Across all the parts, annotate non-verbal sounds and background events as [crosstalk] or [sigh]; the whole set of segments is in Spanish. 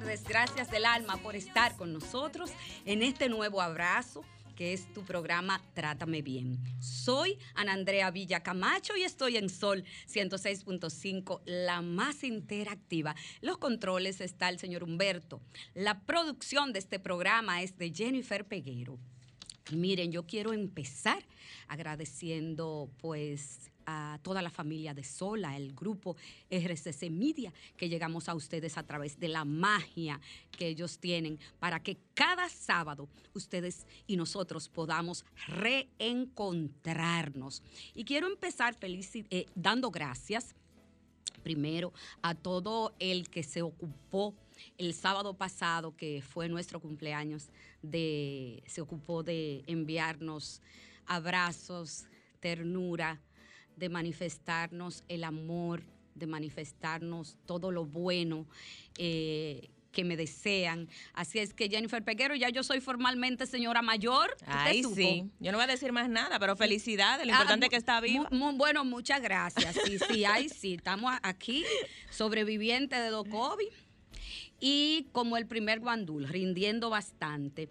Gracias del alma por estar con nosotros en este nuevo abrazo que es tu programa Trátame Bien. Soy Ana Andrea Villa Camacho y estoy en Sol 106.5, la más interactiva. Los controles está el señor Humberto. La producción de este programa es de Jennifer Peguero. Miren, yo quiero empezar agradeciendo pues a toda la familia de Sola, el grupo RCC Media, que llegamos a ustedes a través de la magia que ellos tienen para que cada sábado ustedes y nosotros podamos reencontrarnos. Y quiero empezar eh, dando gracias primero a todo el que se ocupó el sábado pasado, que fue nuestro cumpleaños, de, se ocupó de enviarnos abrazos, ternura, de manifestarnos el amor, de manifestarnos todo lo bueno. eh, que me desean. Así es que Jennifer Peguero, ya yo soy formalmente señora mayor. ¿Usted Ay, supo? sí. Yo no voy a decir más nada, pero felicidades. Lo Ah, importante que está viva. mu- mu- bueno, muchas gracias. Sí, sí, ay, sí. Estamos aquí, sobrevivientes de Docovi. Y como el primer guandul, rindiendo bastante.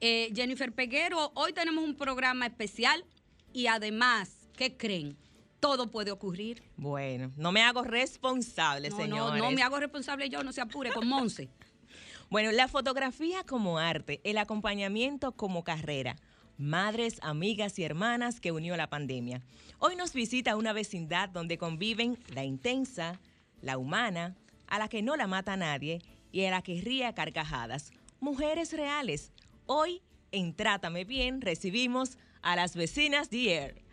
Eh, Jennifer Peguero, hoy tenemos un programa especial y además, ¿qué creen? Todo puede ocurrir. Bueno, no me hago responsable, No, señores. no, no me hago responsable yo, no se apure con Monse. [laughs] Bueno, la fotografía como arte, el acompañamiento como carrera. Madres, amigas y hermanas que unió la pandemia. Hoy nos visita una vecindad donde conviven la intensa, la humana, a la que no la mata nadie y a la que ríe a carcajadas. Mujeres reales. Hoy, en Trátame Bien, recibimos a las vecinas Dier. [laughs]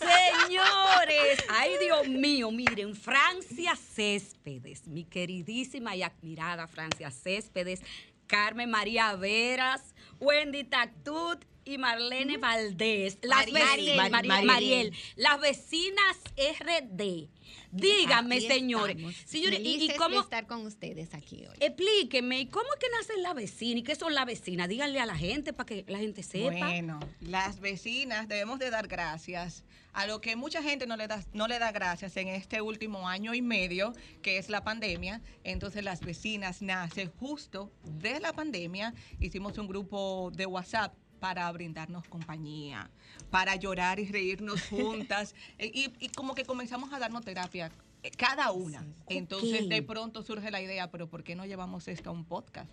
Señores, ay Dios mío, miren, Francia Céspedes, mi queridísima y admirada Francia Céspedes, Carmen María Veras, Wendy Tactut y Marlene Valdés. Las Mariel. Mariel. Mariel, las vecinas RD. Díganme, Aquí señores. Señores, ¿y- ¿y, felices de cómo? estar con ustedes aquí hoy? Explíqueme, ¿y ¿cómo es que nace la vecina y qué son las vecinas? Díganle a la gente para que la gente sepa. Bueno, las vecinas debemos de dar gracias a lo que mucha gente no le da no le da gracias en este último año y medio que es la pandemia. Entonces las vecinas nacen justo de la pandemia. Hicimos un grupo de WhatsApp para brindarnos compañía, para llorar y reírnos [laughs] juntas eh, y, y como que comenzamos a darnos terapia eh, cada una. Entonces de pronto surge la idea, pero ¿por qué no llevamos esto a un podcast?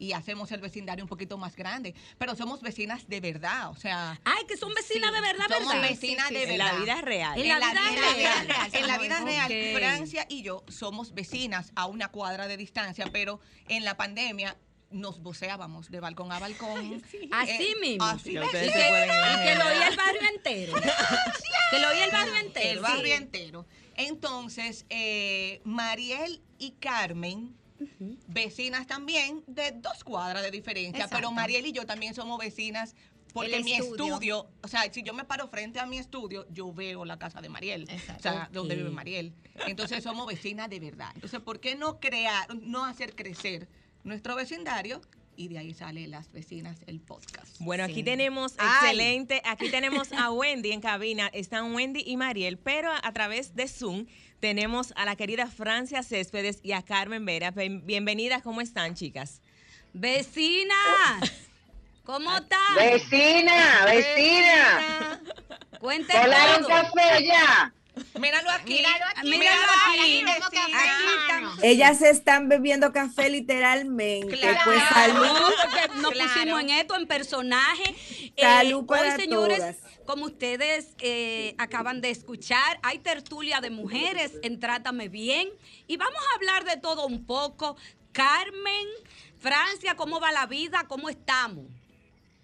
Y hacemos el vecindario un poquito más grande. Pero somos vecinas de verdad, o sea. Ay, que son vecinas de verdad, somos ¿verdad? vecinas Sí, de sí, En verdad. la vida real. En la vida real. En la vida real, Francia y yo somos vecinas a una cuadra de distancia, pero en la pandemia nos voceábamos de balcón a balcón. Así Eh, mismo. Así Que mismo. ustedes Y se que, lo oía el barrio entero. [laughs] que lo oía el barrio entero. El barrio entero. Entonces, eh, Mariel y Carmen, vecinas también de dos cuadras de diferencia, pero. Mariel y yo también somos vecinas. Porque El mi estudio. estudio, o sea, si yo me paro frente a mi estudio, yo veo la casa de Mariel, Exacto. o sea, donde vive Mariel. Entonces somos vecinas de verdad. Entonces, ¿por qué no crear, no hacer crecer nuestro vecindario? Y de ahí sale las vecinas el podcast. Bueno, aquí tenemos Ay. excelente, aquí tenemos a Wendy en cabina, están Wendy y Mariel, pero a, a través de Zoom tenemos a la querida Francia Céspedes y a Carmen Vera. Bienvenidas, ¿cómo están, chicas? Vecinas, ¿cómo están? Vecina, vecina. Cuenten Colaron todo. café ya. Míralo aquí. Míralo aquí, Míralo aquí, Aquí. Ellas están bebiendo café literalmente. Claro. Pues salud. Porque nos Claro. pusimos en esto, en personaje. Eh, Salud hoy, para señores, todas. como ustedes eh, acaban de escuchar, hay tertulia de mujeres en Trátame Bien. Y vamos a hablar de todo un poco. Carmen, Francia, ¿cómo va la vida? ¿Cómo estamos?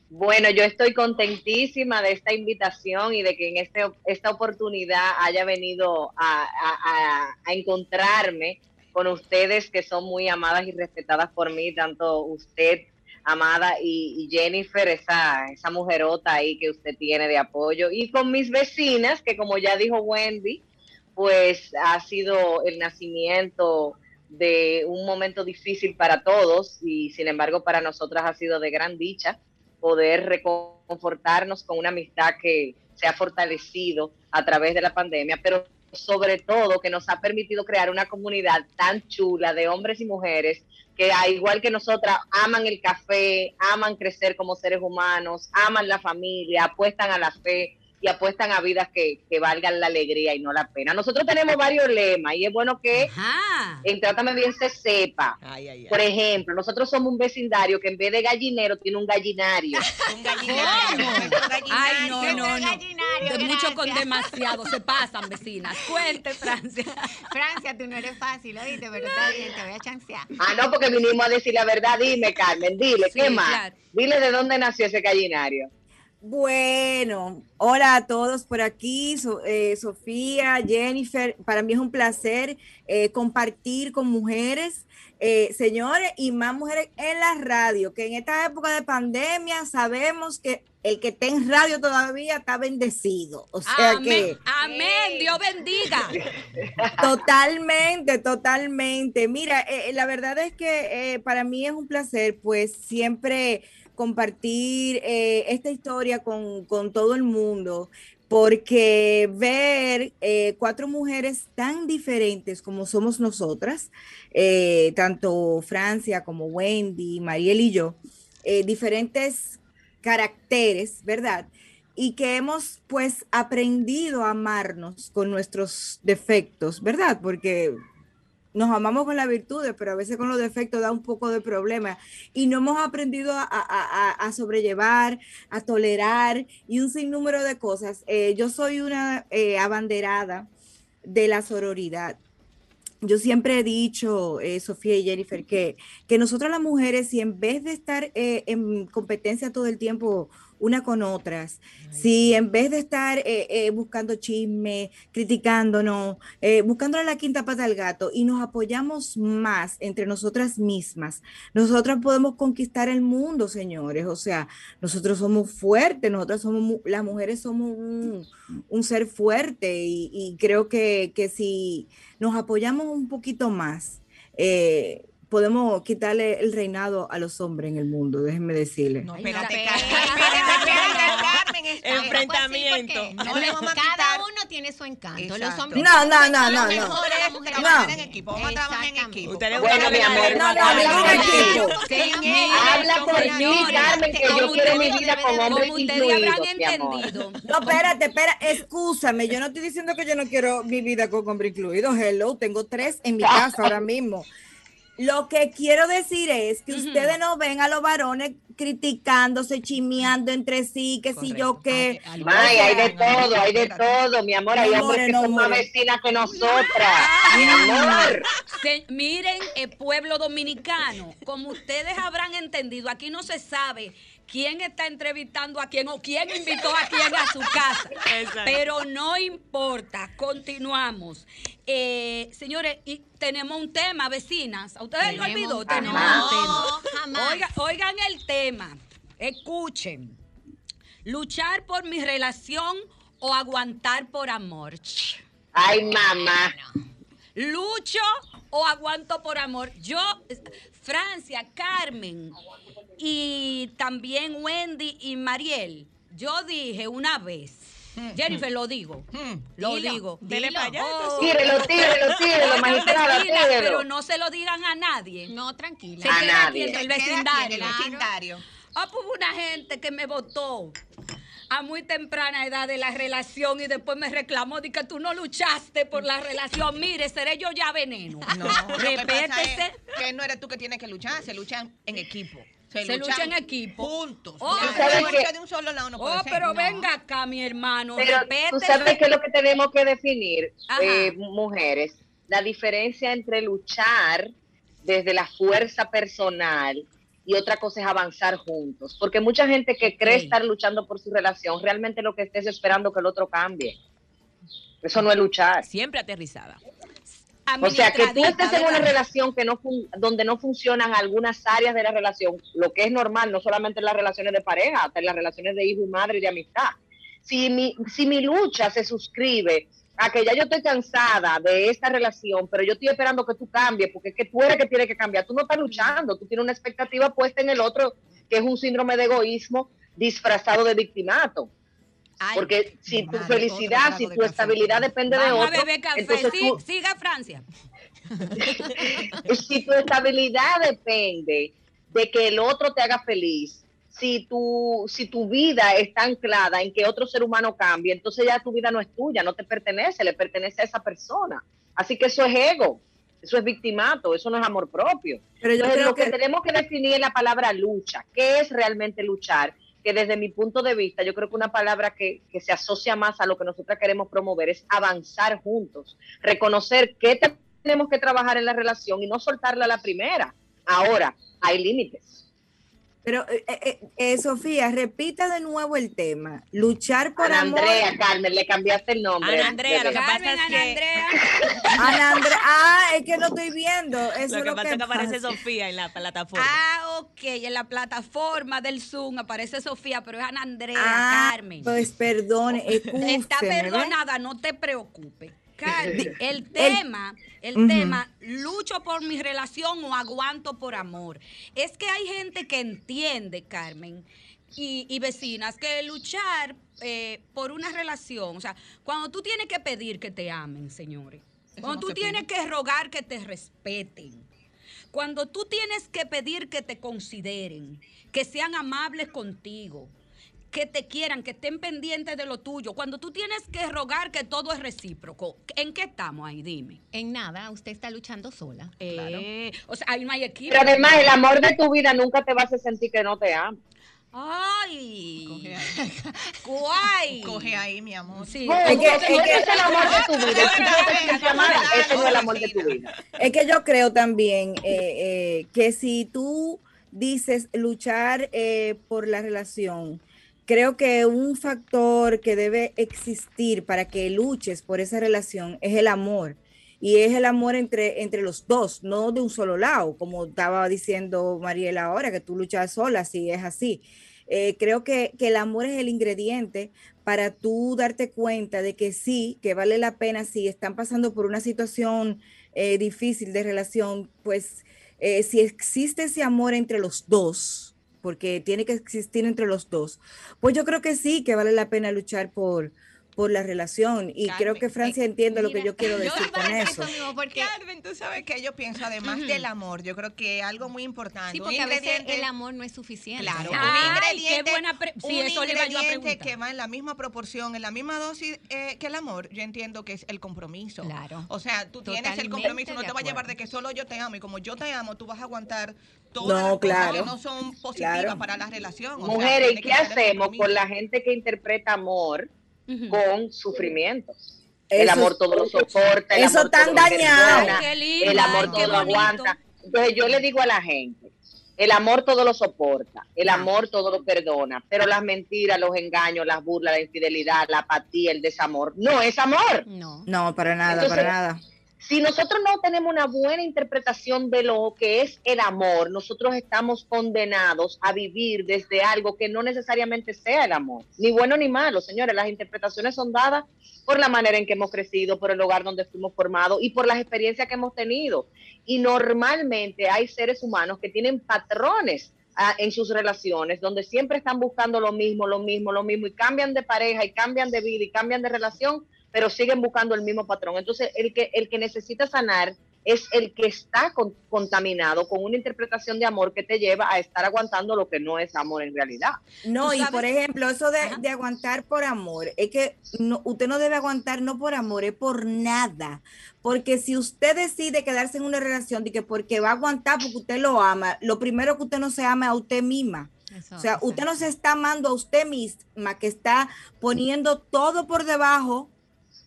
Bueno, yo estoy contentísima de esta invitación y de que en este, esta oportunidad haya venido a, a- a- encontrarme con ustedes que son muy amadas y respetadas por mí, tanto usted, Amada, y, y Jennifer, esa, esa mujerota ahí que usted tiene de apoyo, y con mis vecinas, que como ya dijo Wendy, pues ha sido el nacimiento de un momento difícil para todos y sin embargo para nosotras ha sido de gran dicha poder reconfortarnos con una amistad que se ha fortalecido a través de la pandemia, pero sobre todo que nos ha permitido crear una comunidad tan chula de hombres y mujeres que a igual que nosotras aman el café, aman crecer como seres humanos, aman la familia, apuestan a la fe y apuestan a vidas que, que valgan la alegría y no la pena. Nosotros tenemos varios lemas y es bueno que Ajá. en Trátame Bien se sepa. Ay, ay, ay. Por ejemplo, nosotros somos un vecindario que en vez de gallinero tiene un gallinario. [laughs] Un gallinario. Ay, no, no, no. gallinario, De mucho con demasiado. Se pasan, vecinas. Cuente, Francia. [laughs] Francia, tú no eres fácil, oíste, pero está bien, te voy a chancear. Ah, no, porque vinimos a decir la verdad. Dime, Carmen, dile, Sí, ¿qué más? claro. Dile de dónde nació ese gallinario. Bueno, hola a todos por aquí, So- eh, Sofía, Jennifer, para mí es un placer eh, compartir con mujeres, eh, señores, y más mujeres en la radio, que en esta época de pandemia sabemos que el que está en radio todavía está bendecido. O sea Amén. que Amén. Dios bendiga. [laughs] Totalmente, totalmente. Mira, eh, la verdad es que eh, para mí es un placer, pues siempre compartir eh, esta historia con, con todo el mundo, porque ver eh, cuatro mujeres tan diferentes como somos nosotras, eh, tanto Francia como Wendy, Mariel y yo, diferentes caracteres, ¿verdad? y que hemos pues aprendido a amarnos con nuestros defectos, ¿verdad? Porque nos amamos con las virtudes, pero a veces con los defectos da un poco de problema y no hemos aprendido a, a- a- sobrellevar, a tolerar y un sinnúmero de cosas. Eh, yo soy una eh, abanderada de la sororidad. Yo siempre he dicho, eh, Sofía y Jennifer, que, que nosotras las mujeres, si en vez de estar en competencia todo el tiempo una con otras, si en vez de estar eh, eh, buscando chisme, criticándonos, eh, buscándole la quinta pata al gato y nos apoyamos más entre nosotras mismas, nosotras podemos conquistar el mundo, señores. O sea, nosotros somos fuertes, nosotras somos, las mujeres somos un, un ser fuerte y, y creo que, que si nos apoyamos un poquito más, eh, podemos quitarle el reinado a los hombres en el mundo, déjenme decirles. No, espérate, espérate. espérate, espérate, Carmen, pues, Enfrentamiento. porque No le vamos a Cada uno tiene su encanto. Los hombres. No, no, no, no, no. trabajan No. en equipo, vamos a trabajar en equipo. Usted le Bueno, mi amor, no, no, ningún equipo. Habla por ti, Carmen, que yo quiero mi vida con hombres ustedes incluidos, mi entendido. No, espérate, espera, excúsame, yo no estoy diciendo que yo no quiero mi vida con hombre incluido, hello, tengo tres en mi casa ahora mismo. Lo que quiero decir es que ustedes no ven a los varones criticándose, chimeando entre sí, que si yo qué. May, hay de todo, hay de todo, mi amor. Hay hombres que no, son más vecinas que nosotras. Mi amor. Se- miren, el pueblo dominicano, como ustedes habrán entendido, aquí no se sabe quién está entrevistando a quién o quién invitó a quién a su casa. Exacto. Pero no importa, continuamos. Eh, señores, y tenemos un tema, vecinas. ¿A ustedes Tenemos olvidó? Tenemos un tema. No, jamás. Oiga- oigan el tema. Escuchen. Luchar por mi relación o aguantar por amor. Ay, mamá. ¿Lucho o aguanto por amor? Yo, Francia, Carmen y también Wendy y Mariel, yo dije una vez, Jennifer, lo digo, Hmm. lo Dilo, digo. dilo. Dele pa' allá, Oh, Tírelo, tírelo, tírelo, magistrada, pero no se lo digan a nadie. No, Se tranquila. A queda aquí nadie. en el Se queda aquí en el vecindario. Ah, pues hubo una gente que me votó a muy temprana edad de la relación y después me reclamó de que tú no luchaste por la relación. Mire, seré yo ya veneno. No, que Repétese. es que no eres tú que tienes que luchar, se luchan en equipo. Se lucha en equipo. Juntos. Oh, Ya, Tú sabes la que- lucha de un solo lado no puede Oh, ser. pero No. venga acá, mi hermano. Pero tú sabes que es lo que tenemos que definir, eh, mujeres, la diferencia entre luchar desde la fuerza personal y otra cosa es avanzar juntos. Porque mucha gente que cree estar luchando por su relación, realmente lo que estés esperando que el otro cambie. Eso no es luchar. Siempre aterrizada. O sea, que tú estés en una relación que no fun- donde no funcionan algunas áreas de la relación, lo que es normal, no solamente en las relaciones de pareja, hasta en las relaciones de hijo y madre y de amistad. Si mi, si mi lucha se suscribe a que ya yo estoy cansada de esta relación, pero yo estoy esperando que tú cambies, porque es que tú eres que tiene que cambiar. Tú no estás luchando, tú tienes una expectativa puesta en el otro, que es un síndrome de egoísmo disfrazado de victimato. Ay, Porque si tu madre, felicidad, si de tu café. estabilidad depende de otro, beber café. entonces Sí, tú, siga Francia. [laughs] si tu estabilidad depende de que el otro te haga feliz, si tu, si tu vida está anclada en que otro ser humano cambie, entonces ya tu vida no es tuya, no te pertenece, le pertenece a esa persona. Así que eso es ego, eso es victimato, eso no es amor propio. Pero yo Entonces, creo lo que, que tenemos que definir es la palabra lucha. ¿Qué es realmente luchar? Que desde mi punto de vista, yo creo que una palabra que, que se asocia más a lo que nosotros queremos promover es avanzar juntos, reconocer qué te- tenemos que trabajar en la relación y no soltarla a la primera. Ahora, hay límites. Pero, eh, eh, eh, Sofía, repita de nuevo el tema. Luchar por Ana amor. Andrea, Carmen, le cambiaste el nombre. Ana Andrea, lo que pasa Carmen, es Ana que- Andrea. [laughs] Ana Andrea. Ah, es que no estoy viendo. Eso Lo que pasa es que aparece. Sofía en la plataforma. Ah, ok. En la plataforma del Zoom aparece Sofía, pero es Ana Andrea, Ah, Carmen. pues perdone, Está perdonada, no te preocupes. Carmen, el tema, el tema, lucho por mi relación o aguanto por amor. Es que hay gente que entiende, Carmen, y, y vecinas, que luchar eh, por una relación, o sea, cuando tú tienes que pedir que te amen, señores, Eso cuando no tú se tienes pide. que rogar que te respeten, cuando tú tienes que pedir que te consideren, que sean amables contigo, que te quieran, que estén pendientes de lo tuyo, cuando tú tienes que rogar que todo es recíproco, ¿en qué estamos ahí? Dime. En nada, usted está luchando sola. Eh, O sea, ahí no hay equipo. Pero además, el amor de tu vida nunca te va a hacer sentir que no te ama. Ay, Coge ahí. guay. Coge ahí, mi amor. Sí. No, Es que- es que ese es el amor de tu vida. Ese no es el amor de tu vida. Es que yo creo también eh, eh, que si tú dices luchar eh, por la relación, creo que un factor que debe existir para que luches por esa relación es el amor. Y es el amor entre, entre los dos, no de un solo lado, como estaba diciendo Mariela ahora, que tú luchas sola, si es así. Eh, creo que, que el amor es el ingrediente para tú darte cuenta de que sí, que vale la pena si están pasando por una situación eh, difícil de relación, pues eh, si existe ese amor entre los dos, porque tiene que existir entre los dos, pues yo creo que sí, que vale la pena luchar por, por la relación. Y creo que Francia entiende lo que yo quiero [laughs] decir con eso. Porque Carmen, tú sabes que yo pienso, además Ujú. del amor, yo creo que algo muy importante. Sí, un porque a veces ingrediente- el amor no es suficiente. Claro, Ay, un qué ingrediente, buena pre- sí, un eso yo ingrediente que va en la misma proporción, en la misma dosis eh, que el amor, yo entiendo que es el compromiso. Claro. O sea, tú tienes el Totalmente compromiso, no te va a llevar de que solo yo te amo y como yo te amo, tú vas a aguantar No, todas las cosas claro. que no son positivas Claro. para la relación. O sea, Mujeres, ¿y qué hacemos con la gente que interpreta amor Con sufrimientos? El amor todo lo soporta, el eso amor tan todo lo dañado. perdona, el amor todo lo aguanta. Entonces yo le digo a la gente, el amor todo lo soporta, el amor todo lo perdona, pero las mentiras, los engaños, las burlas, la infidelidad, la apatía, el desamor, no es amor. No. No, para nada, Entonces, para nada. Si nosotros no tenemos una buena interpretación de lo que es el amor, nosotros estamos condenados a vivir desde algo que no necesariamente sea el amor, ni bueno ni malo, señores. Las interpretaciones son dadas por la manera en que hemos crecido, por el lugar donde fuimos formados y por las experiencias que hemos tenido. Y normalmente hay seres humanos que tienen patrones ah, en sus relaciones, donde siempre están buscando lo mismo, lo mismo, lo mismo, y cambian de pareja, y cambian de vida, y cambian de relación, pero siguen buscando el mismo patrón. Entonces, el que, el que necesita sanar es el que está con- contaminado con una interpretación de amor que te lleva a estar aguantando lo que no es amor en realidad. No, y por ejemplo, eso de, de aguantar por amor, es que no, usted no debe aguantar no por amor, es por nada. Porque si usted decide quedarse en una relación de que porque va a aguantar porque usted lo ama, lo primero que usted no se ama es a usted misma. Eso, O sea, usted no se está amando a usted misma, que está poniendo todo por debajo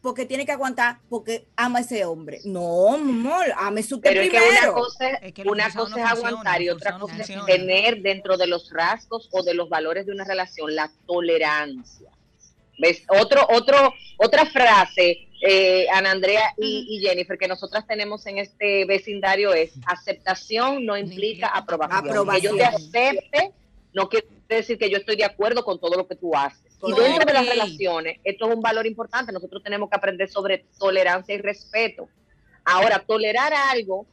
porque tiene que aguantar porque ama a ese hombre. No, amor, ámese usted Pero es que una cosa, Es que lo una forzado cosa no es funciona, aguantar y otra no cosa es tener dentro de los rasgos o de los valores de una relación la tolerancia. ¿Ves? Otro, otro, otra frase, eh, Ana Andrea y, y Jennifer, que nosotras tenemos en este vecindario es aceptación no implica implica aprobación. aprobación. Que yo te acepte no quiere decir que yo estoy de acuerdo con todo lo que tú haces. Y dentro de las relaciones, esto es un valor importante. Nosotros tenemos que aprender sobre tolerancia y respeto. Ahora, tolerar algo,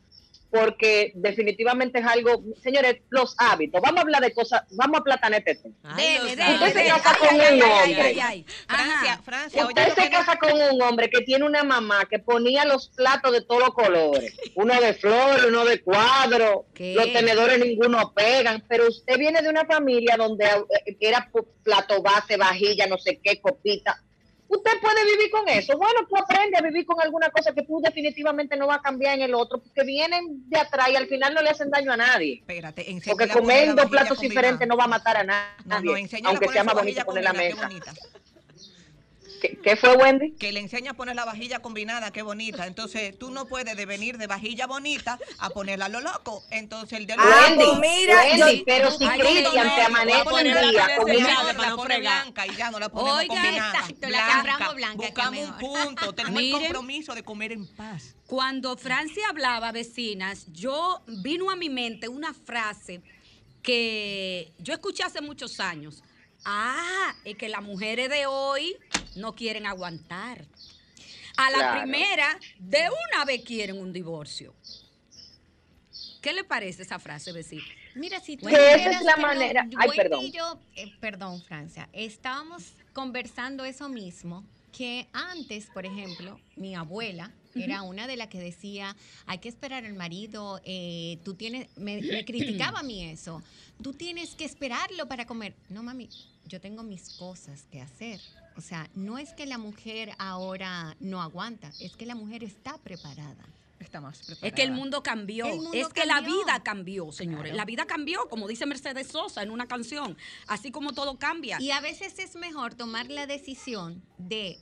porque definitivamente es algo, señores, los hábitos. Vamos a hablar de cosas, vamos a platanar este Usted se casa con Ay, un ay, hombre. ay, ay. Francia, Ajá. Francia, Usted se casa con un hombre que tiene una mamá que ponía los platos de todos los colores, [laughs] uno de flores, uno de cuadro, ¿Qué? los tenedores ninguno pegan, pero usted viene de una familia donde eh, era plato base, vajilla, no sé qué, copita. Usted puede vivir con eso. Bueno, tú aprendes a vivir con alguna cosa que tú definitivamente no vas a cambiar en el otro, porque vienen de atrás y al final no le hacen daño a nadie. Espérate, Porque vajilla platos combinada. diferentes no va a matar a nadie, No, no, aunque sea más bonito poner la combinada, qué mesa. bonita. ¿Qué, qué fue, Wendy? que le enseña a poner la vajilla combinada, qué bonita. Entonces, tú no puedes de venir de vajilla bonita a ponerla a lo loco. Entonces, el de lo Ah, Wendy, pues mira, Wendy, yo- pero si Cristian te amanece un día con una blanca y ya no la ponemos Oiga, combinada. exacto, la compramos blanca, que Buscamos un punto, [laughs] tenemos Miren. el compromiso de comer en paz. Cuando Francia hablaba, vecinas, yo vino a mi mente una frase que yo escuché hace muchos años. Ah, es que las mujeres de hoy no quieren aguantar. A la Claro. primera, de una vez quieren un divorcio. ¿Qué le parece esa frase, vecina? Mira, si tú Que esa es la no- manera- Wendy Ay, perdón. y yo, eh, perdón, Francia, estábamos conversando eso mismo, que antes, por ejemplo, mi abuela era una de las que decía, hay que esperar al marido, eh, tú tienes, me, me [clears throat] criticaba a mí eso, tú tienes que esperarlo para comer. No, mami, yo tengo mis cosas que hacer. O sea, no es que la mujer ahora no aguanta, es que la mujer está preparada. Está más Es que el preparada. mundo cambió. El mundo es que la vida cambió, señores. La vida cambió, como dice Mercedes Sosa en una canción. Así como todo cambia. Y a veces es mejor tomar la decisión de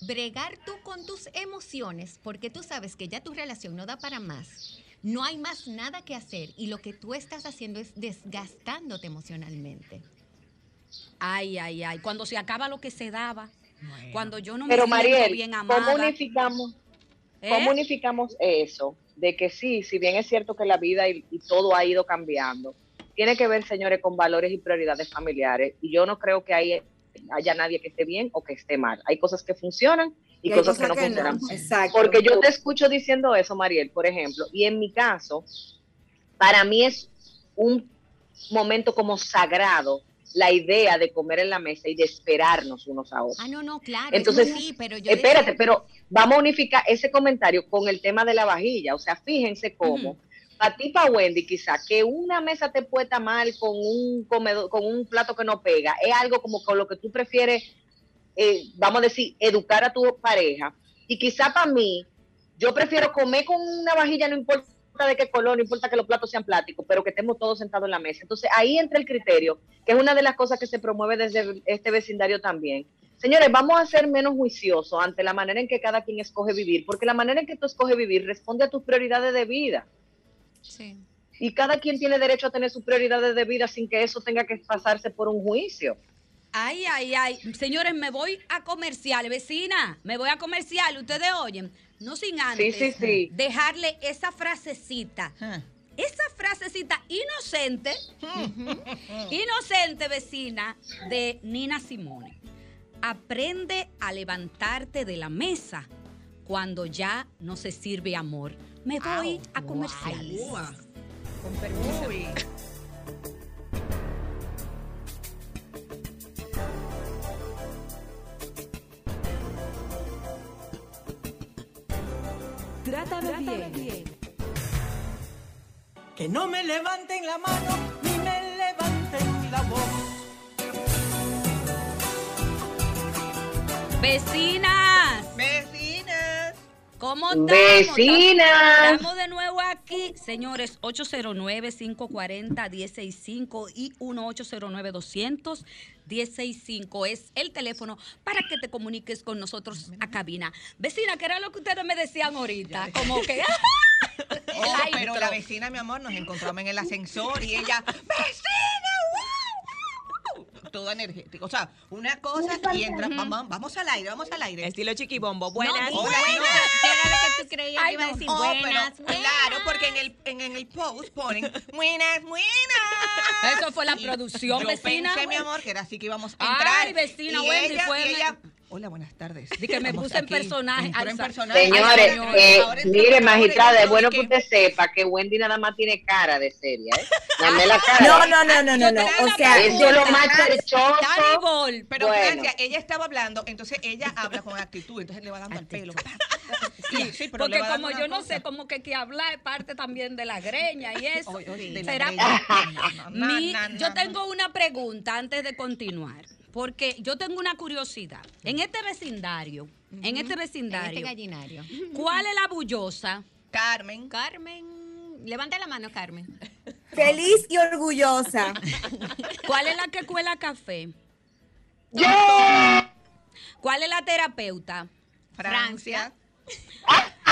bregar tú con tus emociones, porque tú sabes que ya tu relación no da para más. No hay más nada que hacer y lo que tú estás haciendo es desgastándote emocionalmente. Ay, ay, ay. Cuando se acaba lo que se daba. Cuando yo no me Pero siento Mariel, bien ¿cómo amada. unificamos, ¿eh? cómo unificamos eso? De que sí, si bien es cierto que la vida y, y todo ha ido cambiando, tiene que ver, señores, con valores y prioridades familiares. Y yo no creo que hay, haya nadie que esté bien o que esté mal. Hay cosas que funcionan y, Y hay cosas, que no cosas que no. funcionan. Exacto. Porque yo te escucho diciendo eso, Mariel, por ejemplo, y en mi caso, para mí es un momento como sagrado la idea de comer en la mesa y de esperarnos unos a otros. Ah, no, no, claro. Entonces, sí, pero yo Espérate, decía- pero vamos a unificar ese comentario con el tema de la vajilla. O sea, fíjense cómo. Para ti, para Wendy, quizá que una mesa te puesta mal con un comedor, con un plato que no pega, es algo como con lo que tú prefieres, eh, vamos a decir, educar a tu pareja. Y quizá para mí, yo prefiero comer con una vajilla, no importa de qué color, no importa que los platos sean plásticos, pero que estemos todos sentados en la mesa. Entonces ahí entra el criterio, que es una de las cosas que se promueve desde este vecindario también. Señores, vamos a ser menos juiciosos ante la manera en que cada quien escoge vivir, porque la manera en que tú escoges vivir responde a tus prioridades de vida. Sí. Y cada quien tiene derecho a tener sus prioridades de vida sin que eso tenga que pasarse por un juicio. Ay, ay, ay. Señores, me voy a comercial, vecina. Me voy a comercial. Ustedes oyen. No sin antes sí, sí. dejarle esa frasecita. Esa frasecita inocente, inocente vecina de Nina Simone. Aprende a levantarte de la mesa cuando ya no se sirve amor. Me voy a comerciales. Con permiso. Que no me levanten la mano ni me levanten la voz. Vecinas. Vecinas. ¿Cómo estamos? Vecinas. Estamos de nuevo aquí, señores, 809-540-165 y 1-809-200-165 es el teléfono para que te comuniques con nosotros a cabina. Vecina, ¿qué era lo que ustedes me decían ahorita? Como que... [laughs] [laughs] Oh, la pero intro. la vecina, mi amor, nos encontramos en el ascensor y ella, ¡vecina! ¡Wow! wow", Todo energético. O sea, una cosa y entra, vamos, vamos al aire, vamos al aire. Estilo chiquibombo. Buenas. No, Hola, buenas. ¿Qué era lo que tú creías Ay, que iba a decir? Oh, buenas, pero, buenas. Claro, porque en el, en, en el post ponen buenas, buenas. Eso fue la Y producción, yo vecina. pensé, mi amor, que era así que íbamos a Ay, entrar. vecina, y Wendy, ella, fue- y ella, hola, buenas tardes. Di que me puse en personaje. En personaje. Señores, eh, mire, magistrada, es bueno que usted sepa que Wendy nada más tiene cara de seria, ¿eh? [laughs] Dame la cara. No, no, no, no, no, no. O sea, Eso es lo más cherchoso. Pero Bueno. Francia, ella estaba hablando, entonces ella [laughs] habla con actitud, entonces le va dando al pelo. [laughs] Sí, sí, pero Porque como yo no sé, como que que habla es parte también de la greña y eso. Oye, oye, de Será greña. Mi- yo tengo una pregunta antes de continuar, porque yo tengo una curiosidad. En este vecindario, en este En este vecindario, gallinario. ¿cuál es la bullosa? Carmen. Carmen, levanta la mano, Carmen. [laughs] feliz y orgullosa. [laughs] ¿Cuál es la que cuela café? Yo. ¿Cuál es la terapeuta? Francia.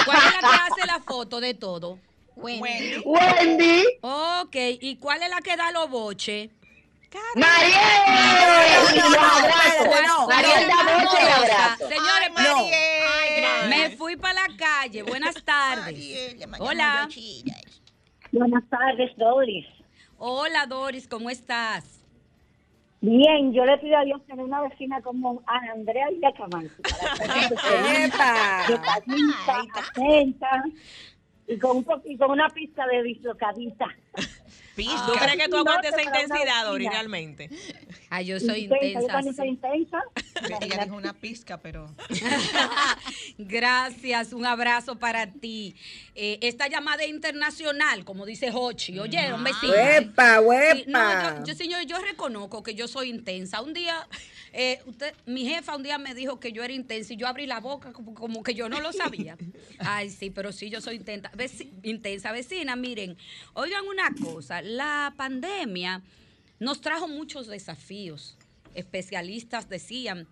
¿Cuál es la que hace la foto de todo? Wendy. Wendy. Wendy. Ok, ¿y cuál es la que da los boches? Mariel. No. Mariel da y abrazo. Señores. Mariel. me fui para la calle. Buenas tardes. Hola. Buenas tardes, Doris. Hola Doris, ¿cómo estás? Bien, yo le pido a Dios tener una vecina como Ana Andrea [laughs] Epa. Detalladita, atenta y con, un y con una pista de dislocadita. [laughs] Pizca. ¿Tú crees que tú No, aguantes esa intensidad, vecina. realmente? Ah, yo soy Intensa, yo también soy intensa. Ella dijo una pizca, pero. [laughs] Gracias, un abrazo para ti. Eh, esta llamada es internacional, como dice Hochi. Oyeron, vecina. Huepa, Sí, no, huepa. yo, yo, señor, yo reconozco que yo soy intensa. Un día, eh, usted, mi jefa un día me dijo que yo era intensa y yo abrí la boca como, como que yo no lo sabía. [laughs] Ay, sí, pero sí, yo soy intensa. Veci- intensa vecina, miren, oigan una cosa, la pandemia nos trajo muchos desafíos. Especialistas decían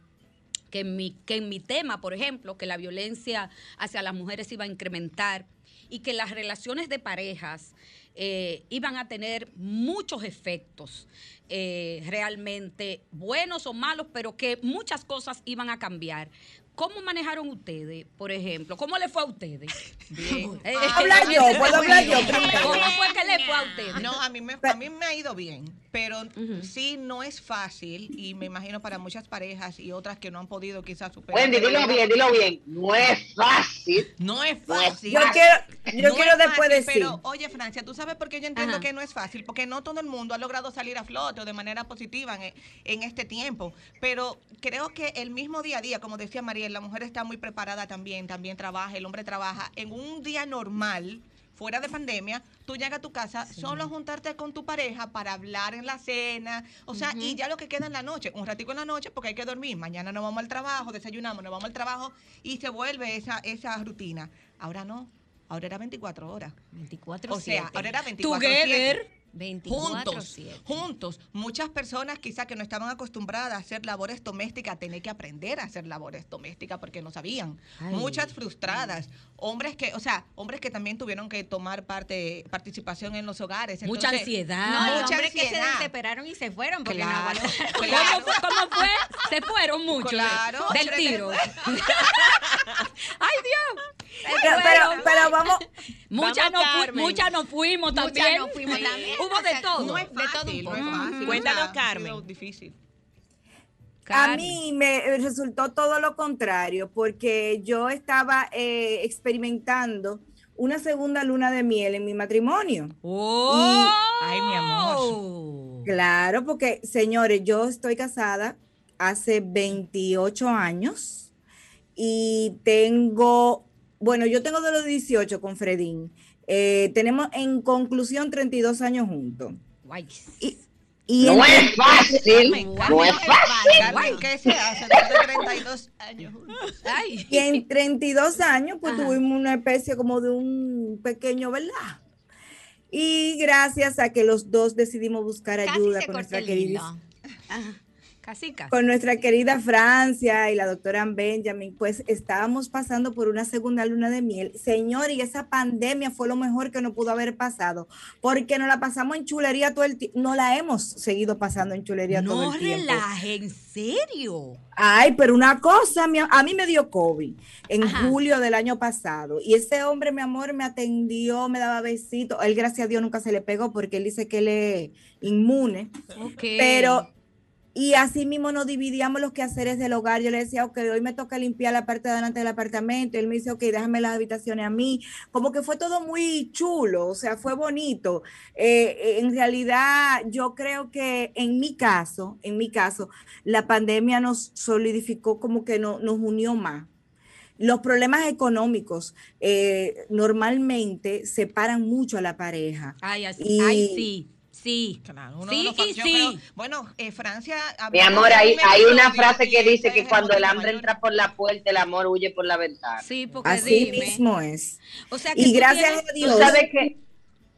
que en, mi, que en mi tema, por ejemplo, que la violencia hacia las mujeres iba a incrementar y que las relaciones de parejas eh, iban a tener muchos efectos eh, realmente buenos o malos, pero que muchas cosas iban a cambiar. ¿Cómo manejaron ustedes, por ejemplo? ¿Cómo le fue a ustedes? [laughs] Bien. Eh, Habla yo, puedo hablar yo primero. ¿Cómo fue que le fue a ustedes? No, a mí, me, a mí me ha ido bien, pero sí no es fácil y me imagino para muchas parejas y otras que no han podido quizás superar. Wendy, dilo bien, dilo bien. No es fácil. No es fácil. Yo quiero, yo No quiero es después fácil, decir. Pero, oye, Francia, ¿tú sabes por qué yo entiendo Ajá. que no es fácil? Porque no todo el mundo ha logrado salir a flote o de manera positiva en, en este tiempo. Pero creo que el mismo día a día, como decía Mariel, la mujer está muy preparada también, también trabaja, el hombre trabaja. En un día normal, fuera de pandemia, tú llegas a tu casa solo a juntarte con tu pareja para hablar en la cena, o sea, y ya lo que queda en la noche, un ratico en la noche porque hay que dormir, mañana nos vamos al trabajo, desayunamos, nos vamos al trabajo y se vuelve esa, esa rutina. Ahora no, ahora era 24 horas. 24 O sea, ahora era 24 Together. 24 juntos, juntos. Muchas personas quizá que no estaban acostumbradas a hacer labores domésticas, tener que aprender a hacer labores domésticas porque no sabían. Ay. Muchas frustradas, hombres que, o sea, hombres que también tuvieron que tomar parte, participación en los hogares. Mucha ansiedad. No, Mucha hombres que se desesperaron y se fueron porque Claro, no ¿Cómo, claro. fue, cómo fue? Se fueron muchos Claro. del tiro. [laughs] Pero, pero, [laughs] vamos, Muchas no, fu- muchas nos fuimos Muchas también. nos fuimos también. Hubo de O sea, todo. No es De todo un no es fácil. Cuéntanos, sea, ha Carmen. sido difícil. a mí me resultó todo lo contrario, porque yo estaba eh, experimentando una segunda luna de miel en mi matrimonio. ¡Oh! Ay, mi amor. Claro, porque señores, yo estoy casada hace 28 años y tengo, bueno, yo tengo de los 18 con Fredín. Eh, tenemos en conclusión 32 años juntos. Guay. Y, y No entre- es fácil. No es fácil. Carmen, ¿qué se hace de 32 años juntos? Ay. y en 32 años, pues Ajá. tuvimos una especie como de un pequeño, ¿verdad? Y gracias a que los dos decidimos buscar Casi ayuda se con nuestra querida. Casi, casi. con nuestra querida Francia y la doctora Benjamin, pues estábamos pasando por una segunda luna de miel. Señor, y esa pandemia fue lo mejor que nos pudo haber pasado, porque nos la pasamos en chulería todo el tiempo, no la hemos seguido pasando en chulería todo No el tiempo. relaje, ¿en serio? Ay, pero una cosa, a mí me dio COVID en Ajá. julio del año pasado y ese hombre, mi amor, me atendió, me daba besitos. Él, gracias a Dios, nunca se le pegó porque él dice que él es inmune. Ok. Pero, y así mismo nos dividíamos los quehaceres del hogar. Yo le decía, ok, hoy me toca limpiar la parte de delante del apartamento. Él me dice, ok, déjame las habitaciones a mí. Como que fue todo muy chulo, o sea, fue bonito. Eh, eh, en realidad, yo creo que en mi caso, en mi caso, la pandemia nos solidificó como que no, nos unió más. Los problemas económicos eh, normalmente separan mucho a la pareja. Ay, así, Y- ay, sí, sí. Claro, uno Sí de los y sí. creo- bueno, eh, Francia. Mi amor, hay, hay una frase que dice este que cuando el hambre entra por la puerta, el amor huye por la ventana. Sí, porque Así dime. mismo es. O sea que Y tú gracias tienes- a Tú Dios. sabes que...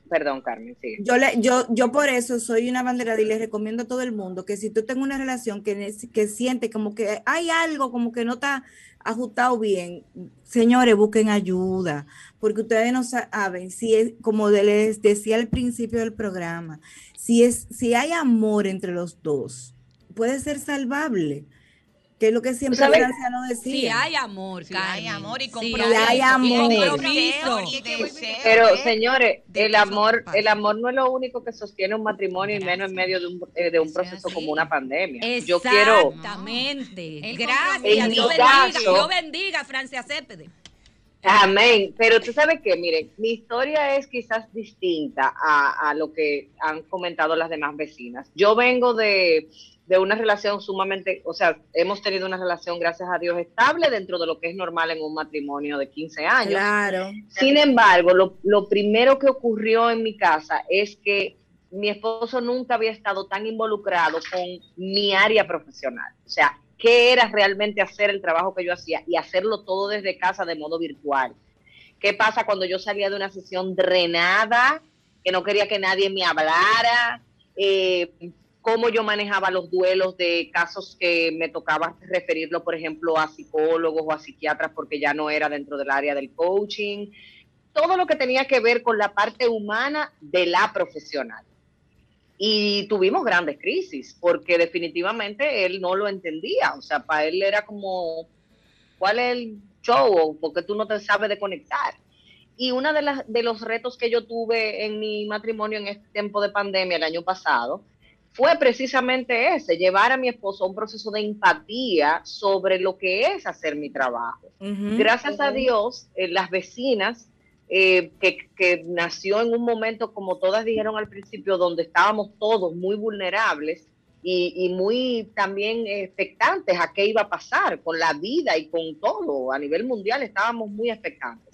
Perdón, Carmen, sigue. Yo, le, yo, yo por eso soy una bandera y le recomiendo a todo el mundo que si tú tengas una relación que, que siente como que hay algo como que no está ajustado bien, señores, busquen ayuda, porque ustedes no saben si es, como les decía al principio del programa, si, es, si hay amor entre los dos, puede ser salvable, que es lo que siempre. Francia nos decía. Si hay amor, Si hay amor y compromiso. Y hay amor. Y compromiso. deseo, y deseo Pero señores, el amor, el amor no es lo único que sostiene un matrimonio y menos en medio de un, eh, de un Eso es proceso así. como una pandemia. Yo quiero, Exactamente. Gracias. Dios bendiga. Dios bendiga, Francia Cepede. amén. Pero tú sabes que, miren, mi historia es quizás distinta a, a lo que han comentado las demás vecinas. Yo vengo de, de una relación sumamente, o sea, hemos tenido una relación, gracias a Dios, estable dentro de lo que es normal en un matrimonio de 15 años. Claro. Sin embargo, lo, lo primero que ocurrió en mi casa es que mi esposo nunca había estado tan involucrado con mi área profesional. O sea, qué era realmente hacer el trabajo que yo hacía y hacerlo todo desde casa de modo virtual. ¿Qué pasa cuando yo salía de una sesión drenada, que no quería que nadie me hablara? Eh, cómo yo manejaba los duelos de casos que me tocaba referirlo, por ejemplo, a psicólogos o a psiquiatras porque ya no era dentro del área del coaching todo lo que tenía que ver con la parte humana de la profesional. Y tuvimos grandes crisis, porque definitivamente él no lo entendía. O sea, para él era como, ¿cuál es el show? Porque tú no te sabes de conectar. Y uno de, de los retos que yo tuve en mi matrimonio en este tiempo de pandemia el año pasado fue precisamente ese, llevar a mi esposo a un proceso de empatía sobre lo que es hacer mi trabajo. Gracias a Dios, eh, las vecinas, eh, que, que nació en un momento, como todas dijeron al principio, donde estábamos todos muy vulnerables, y, y, muy también expectantes a qué iba a pasar con la vida y con todo. A nivel mundial estábamos muy expectantes.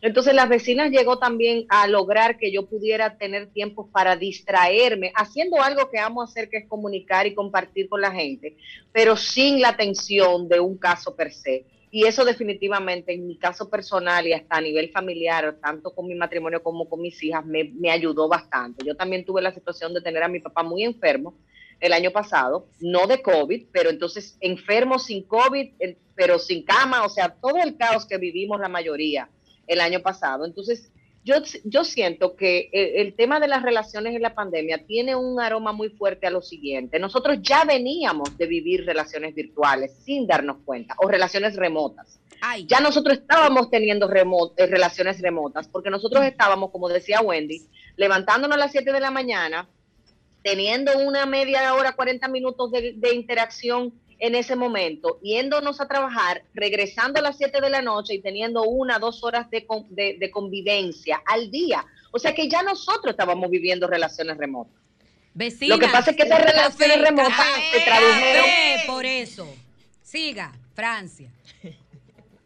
Entonces las vecinas llegó también a lograr que yo pudiera tener tiempo para distraerme, haciendo algo que amo hacer, que es comunicar y compartir con la gente, pero sin la tensión de un caso per se. Y eso definitivamente en mi caso personal y hasta a nivel familiar, tanto con mi matrimonio como con mis hijas, me, me ayudó bastante. Yo también tuve la situación de tener a mi papá muy enfermo el año pasado, no de COVID, pero entonces enfermo sin COVID, pero sin cama, o sea, todo el caos que vivimos la mayoría el año pasado. Entonces, yo, yo siento que el, el, tema de las relaciones en la pandemia tiene un aroma muy fuerte a lo siguiente. Nosotros ya veníamos de vivir relaciones virtuales sin darnos cuenta, o relaciones remotas. Ay. Ya nosotros estábamos teniendo remot eh, relaciones remotas, porque nosotros estábamos, como decía Wendy, levantándonos a las 7 de la mañana, teniendo una media hora, 40 minutos de, de interacción en ese momento, yéndonos a trabajar, regresando a las 7 de la noche y teniendo una, dos horas de, de, de, convivencia al día. O sea que ya nosotros estábamos viviendo relaciones remotas. Vecinas, Lo que pasa es que esas relaciones remotas se tradujeron. Por eso. Siga, Francia.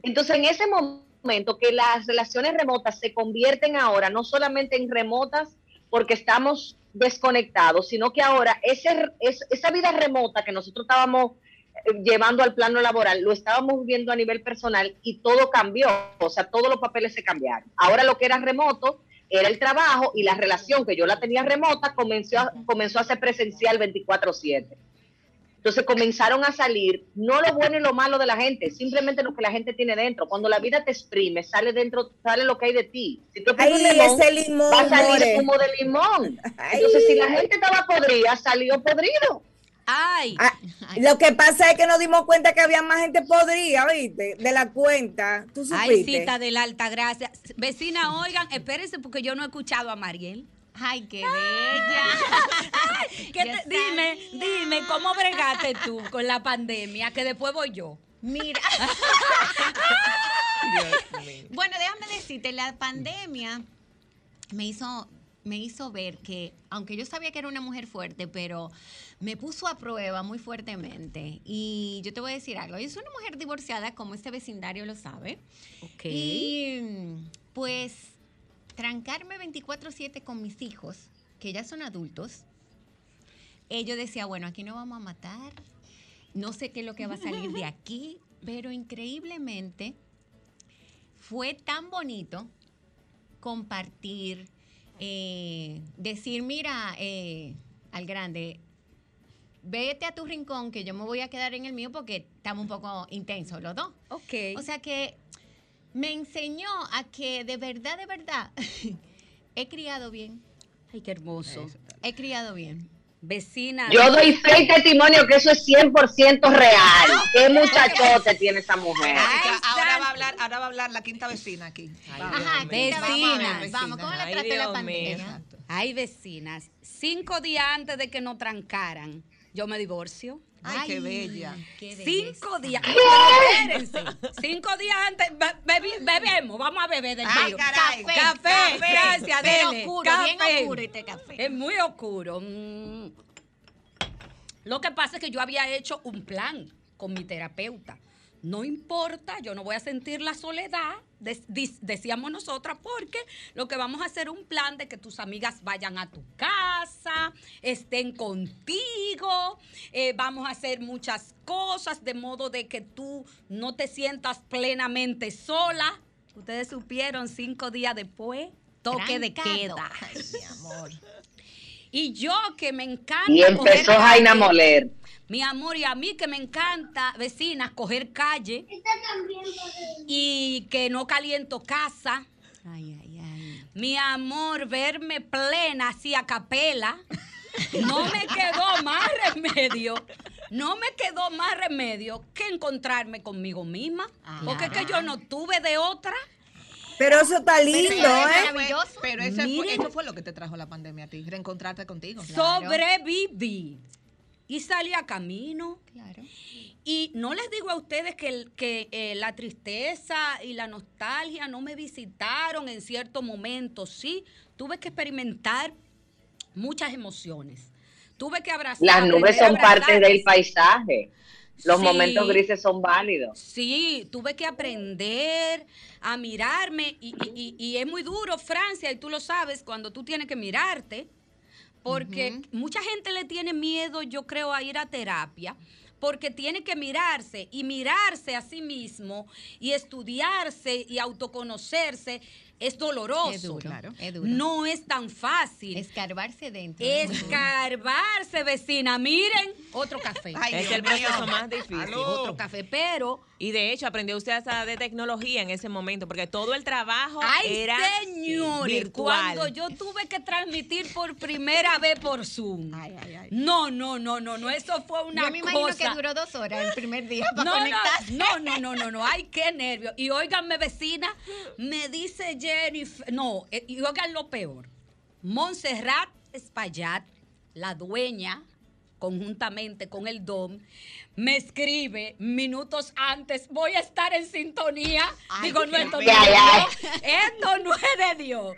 Entonces, en ese momento que las relaciones remotas se convierten ahora no solamente en remotas porque estamos desconectados, sino que ahora ese, esa vida remota que nosotros estábamos llevando al plano laboral, lo estábamos viviendo a nivel personal y todo cambió, o sea, todos los papeles se cambiaron. Ahora lo que era remoto era el trabajo y la relación que yo la tenía remota comenzó a, comenzó a ser presencial 24/7. Entonces comenzaron a salir no lo bueno y lo malo de la gente, simplemente lo que la gente tiene dentro. Cuando la vida te exprime, sale dentro, sale lo que hay de ti. Si tú Ay, un limón, limón, va a salir more. humo de limón. [laughs] Ay. Entonces, si la gente estaba podrida, salió podrido. Ay. Ah, lo que pasa es que nos dimos cuenta que había más gente podrida, ¿viste? De la cuenta. ¿Tú supiste? Ay, cita de la alta gracia. Vecina, oigan, espérense porque yo no he escuchado a Mariel. Ay, qué bella. Ay, [laughs] ¿qué te, dime, dime, ¿cómo bregaste tú con la pandemia? Que después voy yo. Mira. [laughs] bueno, déjame decirte, la pandemia me hizo me hizo ver que, aunque yo sabía que era una mujer fuerte, pero me puso a prueba muy fuertemente. Y yo te voy a decir algo, yo soy una mujer divorciada, como este vecindario lo sabe. Okay. Y pues trancarme 24/7 con mis hijos, que ya son adultos, ellos decía, bueno, aquí no vamos a matar, no sé qué es lo que va a salir de aquí, [laughs] pero increíblemente fue tan bonito compartir, eh, decir, mira, eh, al grande, vete a tu rincón que yo me voy a quedar en el mío porque estamos un poco intensos los dos. Ok. O sea que me enseñó a que de verdad, de verdad, [laughs] he criado bien. Ay, qué hermoso. He criado bien. Vecina. Yo doy fe y testimonio que eso es 100% real. Qué muchachote tiene esa mujer. Ay, ahora va a hablar, ahora va a hablar la quinta vecina aquí. Ay, Ajá, vecinas. Vamos, vamos, ¿cómo la traté la pandemia? Ay, vecinas. Cinco días antes de que nos trancaran, yo me divorcio. Ay, Ay, qué bella. Qué Cinco días. Espérense. Cinco días antes. Bebemos. Vamos a beber del Ay, caray. Café. Café. Gracias, Pero dele. oscuro, café. bien oscuro este café. Es muy oscuro. Mm. Lo que pasa es que yo había hecho un plan con mi terapeuta. No importa, yo no voy a sentir la soledad, de, de, decíamos nosotras, porque lo que vamos a hacer es un plan de que tus amigas vayan a tu casa, estén contigo, eh, vamos a hacer muchas cosas de modo de que tú no te sientas plenamente sola. Ustedes supieron cinco días después, toque Trancado. de queda. Ay, mi amor. Y yo que me encanta. Y empezó Jaina a moler. Mi amor, y a mí que me encanta, vecinas, coger calle y que no caliento casa. Ay, ay, Mi amor, verme plena, así a capela. No me quedó más remedio. No me quedó más remedio que encontrarme conmigo misma. Porque es que yo no tuve de otra. Pero eso está lindo, Pero eso ¿eh? Pero ese fue- Miren. eso fue lo que te trajo la pandemia a ti, reencontrarte contigo. Sobreviví. Y salí a camino. Claro. Y no les digo a ustedes que, el- que eh, la tristeza y la nostalgia no me visitaron en ciertos momentos. Sí, tuve que experimentar muchas emociones. Tuve que abrazar. Las nubes son parte del paisaje. Los Sí. momentos grises son válidos. Sí, tuve que aprender a mirarme y, y- y- y es muy duro, Francia, y tú lo sabes, cuando tú tienes que mirarte, porque mucha gente le tiene miedo, yo creo, a ir a terapia, porque tiene que mirarse y mirarse a sí mismo y estudiarse y autoconocerse es doloroso. Es duro, Claro. es duro. No es tan fácil. Escarbarse dentro. Escarbarse, vecina. Miren, otro café. [laughs] es el proceso más difícil. Otro café, pero Y de hecho aprendió usted hasta de tecnología en ese momento, porque todo el trabajo Ay, era señores, virtual. cuando yo tuve que transmitir por primera vez por Zoom. No, no, no, no, no, eso fue una Yo me imagino cosa. que duró dos horas el primer día para No, no, conectarse. no, no, no, no, no, ay, qué nervio. Y óiganme, vecina, me dice Jennifer, no, eh, y oigan lo peor. Montserrat Espaillat, la dueña, conjuntamente con el DOM, me escribe minutos antes, voy a estar en sintonía. Digo, no, esto no es de. Dios. Esto no es de Dios.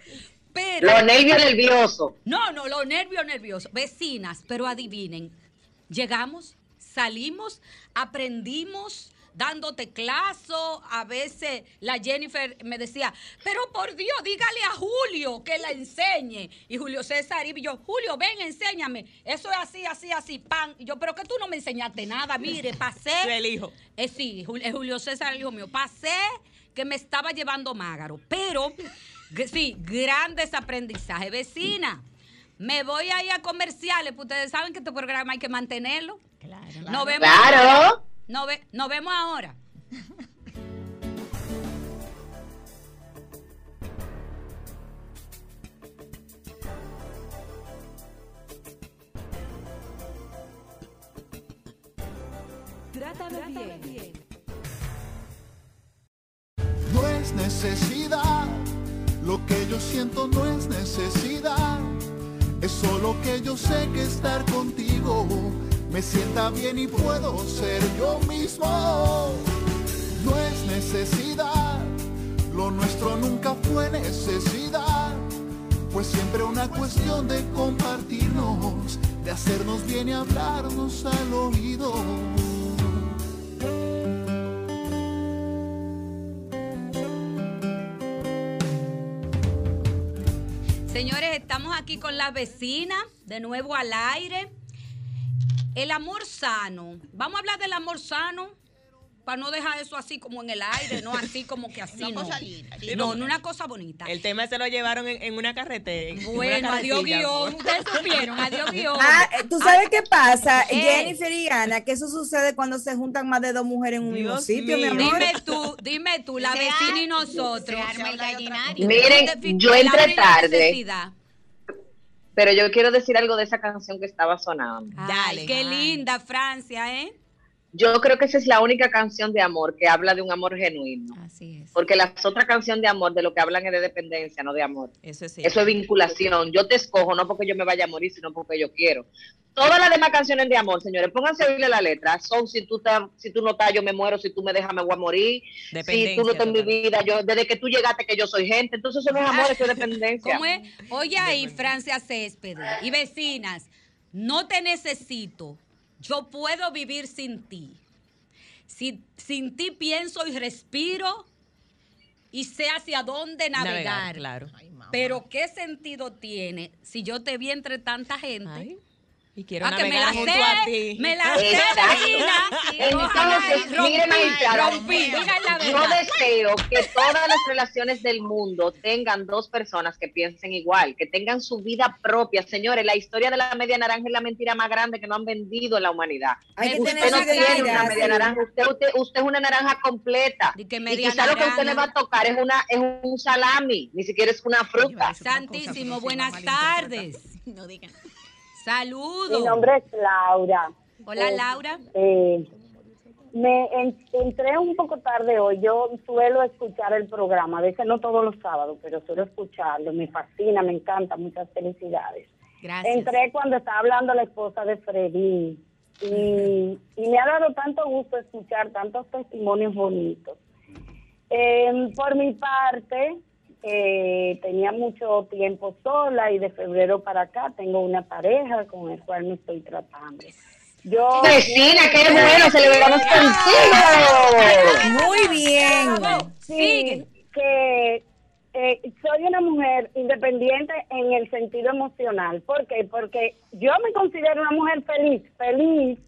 Pero, Los nervios nerviosos. no, no, los nervios nerviosos. Vecinas, pero adivinen. Llegamos, salimos, aprendimos dándote claso. A veces la Jennifer me decía, pero por Dios, dígale a Julio que la enseñe. Y Julio César y yo, Julio, ven, enséñame. Eso es así, así, así, pan. Y yo, pero que tú no me enseñaste nada. Mire, pasé. [laughs] El hijo. Eh, sí, eh, Julio César, el hijo mío. Pasé que me estaba llevando mágaro, pero sí, grandes aprendizajes. Vecina, me voy a ir a comerciales, pues ustedes saben que este programa hay que mantenerlo. Claro. Nos vemos Claro. Nos, ve- nos vemos ahora. Trátame bien. No es necesidad, lo que yo siento no es necesidad. Es solo que yo sé que estar contigo me sienta bien y puedo ser yo mismo. No es necesidad, lo nuestro nunca fue necesidad. Fue siempre una cuestión de compartirnos, de hacernos bien y hablarnos al oído. Señores, estamos aquí con la vecina, de nuevo al aire. El amor sano. Vamos a hablar del amor sano para no dejar eso así como en el aire, no así como que [laughs] así. Una no. cosa linda, No, una cosa bonita. El tema se lo llevaron en, en una carretera. en una Bueno, adiós guion. [laughs] Ustedes supieron, adiós guion. Ah, eh, ¿tú sabes qué pasa, Eh. Jennifer y Ana? Que eso sucede cuando se juntan más de dos mujeres en un mismo sitio, mi amor. Dime tú, dime tú, la vecina y nosotros. Se arma el gallinario. Miren, yo entré tarde. Pero yo quiero decir algo de esa canción que estaba sonando. Ay, Dale. qué linda Francia, ¿eh? Yo creo que esa es la única canción de amor que habla de un amor genuino. Así es. Porque las otras canciones de amor de lo que hablan es de dependencia, no de amor. Eso es Eso es vinculación. Yo te escojo no porque yo me vaya a morir, sino porque yo quiero. Todas las demás canciones de amor, señores, pónganse a oírle la letra. Son si tú, estás- si tú no estás, yo me muero. Si tú me dejas, me voy a morir. Si tú no estás en mi vida, yo desde que tú llegaste que yo soy gente. Entonces eso no es amor, eso es dependencia. ¿Cómo es? Oye ahí, Francia Céspedes y vecinas, no te necesito. Yo puedo vivir sin ti. Si, sin ti pienso y respiro y sé hacia dónde navegar. Navegar, claro. Pero ¿qué sentido tiene si yo te vi entre tanta gente? Ay. Y quiero Ah, que me navegar la junto sé, a ti. me la sé, [laughs] yo deseo que todas las relaciones del mundo tengan dos personas que piensen igual, que tengan su vida propia. Señores, la historia de la media naranja es la mentira más grande que no han vendido en la humanidad. Hay que usted no tiene una media sí. naranja, usted, usted, usted es una naranja completa. Di que Y media quizá lo que usted le va a tocar es una es un salami, ni siquiera es una fruta. Santísimo, buenas tardes. [laughs] No digan. Saludos. Mi nombre es Laura. Hola, Eh, Laura. eh, me en- entré un poco tarde hoy. Yo suelo escuchar el programa, a veces no todos los sábados, pero suelo escucharlo. Me fascina, me encanta. Muchas felicidades. Gracias. Entré cuando estaba hablando la esposa de Freddy y, y me ha dado tanto gusto escuchar tantos testimonios bonitos. Eh, por mi parte, eh, tenía mucho tiempo sola y de febrero para acá tengo una pareja con el cual me estoy tratando. Yo Vecina, qué bueno, celebramos contigo. Muy bien. Sí, que eh, soy una mujer independiente en el sentido emocional. ¿Por qué? Porque yo me considero una mujer feliz, feliz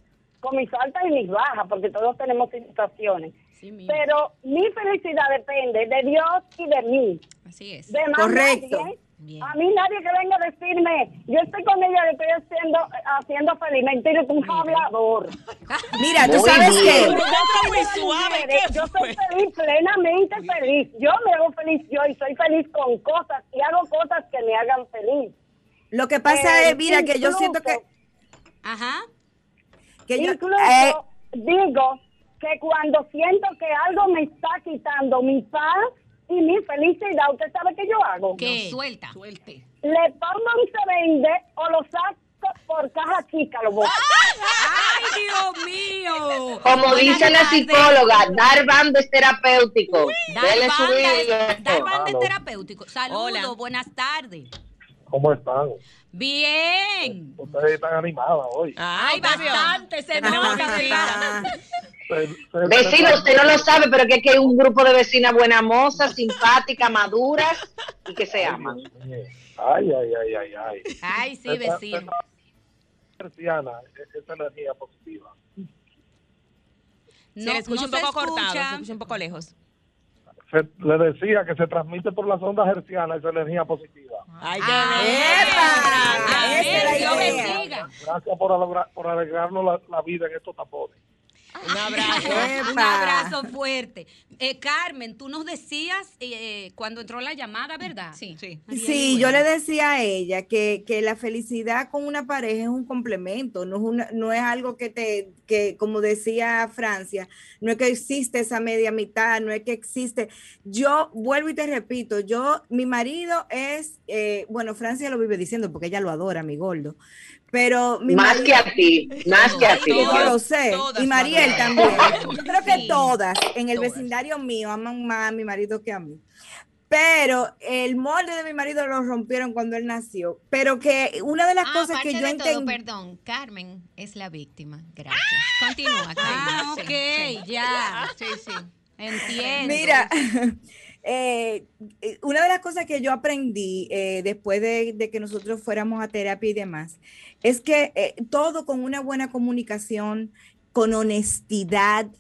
con mis altas y mis bajas, porque todos tenemos situaciones. Pero mi felicidad depende de Dios y de mí. Así es. De más Correcto. nadie. A mí nadie que venga a decirme, yo estoy con ella, le estoy haciendo, haciendo feliz. Mentira, es un hablador. Mira, tú Muy sabes bien. que Nosotros muy suave, Mujeres, ¿qué Yo soy feliz, plenamente feliz. Yo me hago feliz yo y soy feliz con cosas y hago cosas que me hagan feliz. lo que pasa Eh, es, mira, que yo siento que, Ajá. que yo, Incluso eh, digo que cuando siento que algo me está quitando mi paz y mi felicidad, ¿usted sabe qué yo hago? ¿Qué? Suelta. Suelte. Le pongo un se vende o lo saco por caja chica, lo boto. ¡Ay, Dios mío! Como Buenas dice la psicóloga, dar bando es terapéutico. Dar Dele su banda, es- vida. dar banda es terapéutico. Saludos, Hola. buenas tardes. ¿Cómo están? Bien. Ustedes están animadas hoy. Ay, bastante, se nota. Se- se- Vecino, se- usted no lo sabe, pero que aquí hay un grupo de vecinas buenas mozas, simpáticas, maduras y que se aman. Ay, ay, ay, ay, ay. Ay, sí, vecino. Persiana, e- esa energía positiva. Se le escucha no un poco se cortado, se escucha un poco lejos. Se- le decía que se transmite por las ondas hercianas esa energía positiva. Ay, idea. bendiga. Gracias por, alegra- por alegrarnos la, la vida en estos tapones. Un abrazo. Un abrazo fuerte. Eh, Carmen, tú nos decías eh, cuando entró la llamada, ¿verdad? Sí. Sí. Sí, yo le decía a ella que, que la felicidad con una pareja es un complemento, no es, una, no es algo que te, que como decía Francia, no es que existe esa media mitad, no es que existe. Yo vuelvo y te repito, yo, mi marido es, eh, bueno, Francia lo vive diciendo porque ella lo adora, mi gordo, pero mi Más que a ti, más que a ti. yo lo sé. Todas y Mariel adoran. también. [laughs] Yo creo que Sí. todas en el Todas. vecindario mío aman más a mi marido que a mí. Pero el molde de mi marido lo rompieron cuando él nació. Pero que una de las Ah, cosas que yo entendí. perdón, Carmen es la víctima. Gracias. Continúa, Carmen. Ah, Sí, ok, sí. ya. Sí, sí. Entiendo. Mira, [laughs] eh, eh, una de las cosas que yo aprendí eh, después de, que nosotros fuéramos a terapia y demás, es que todo con una buena comunicación, con honestidad,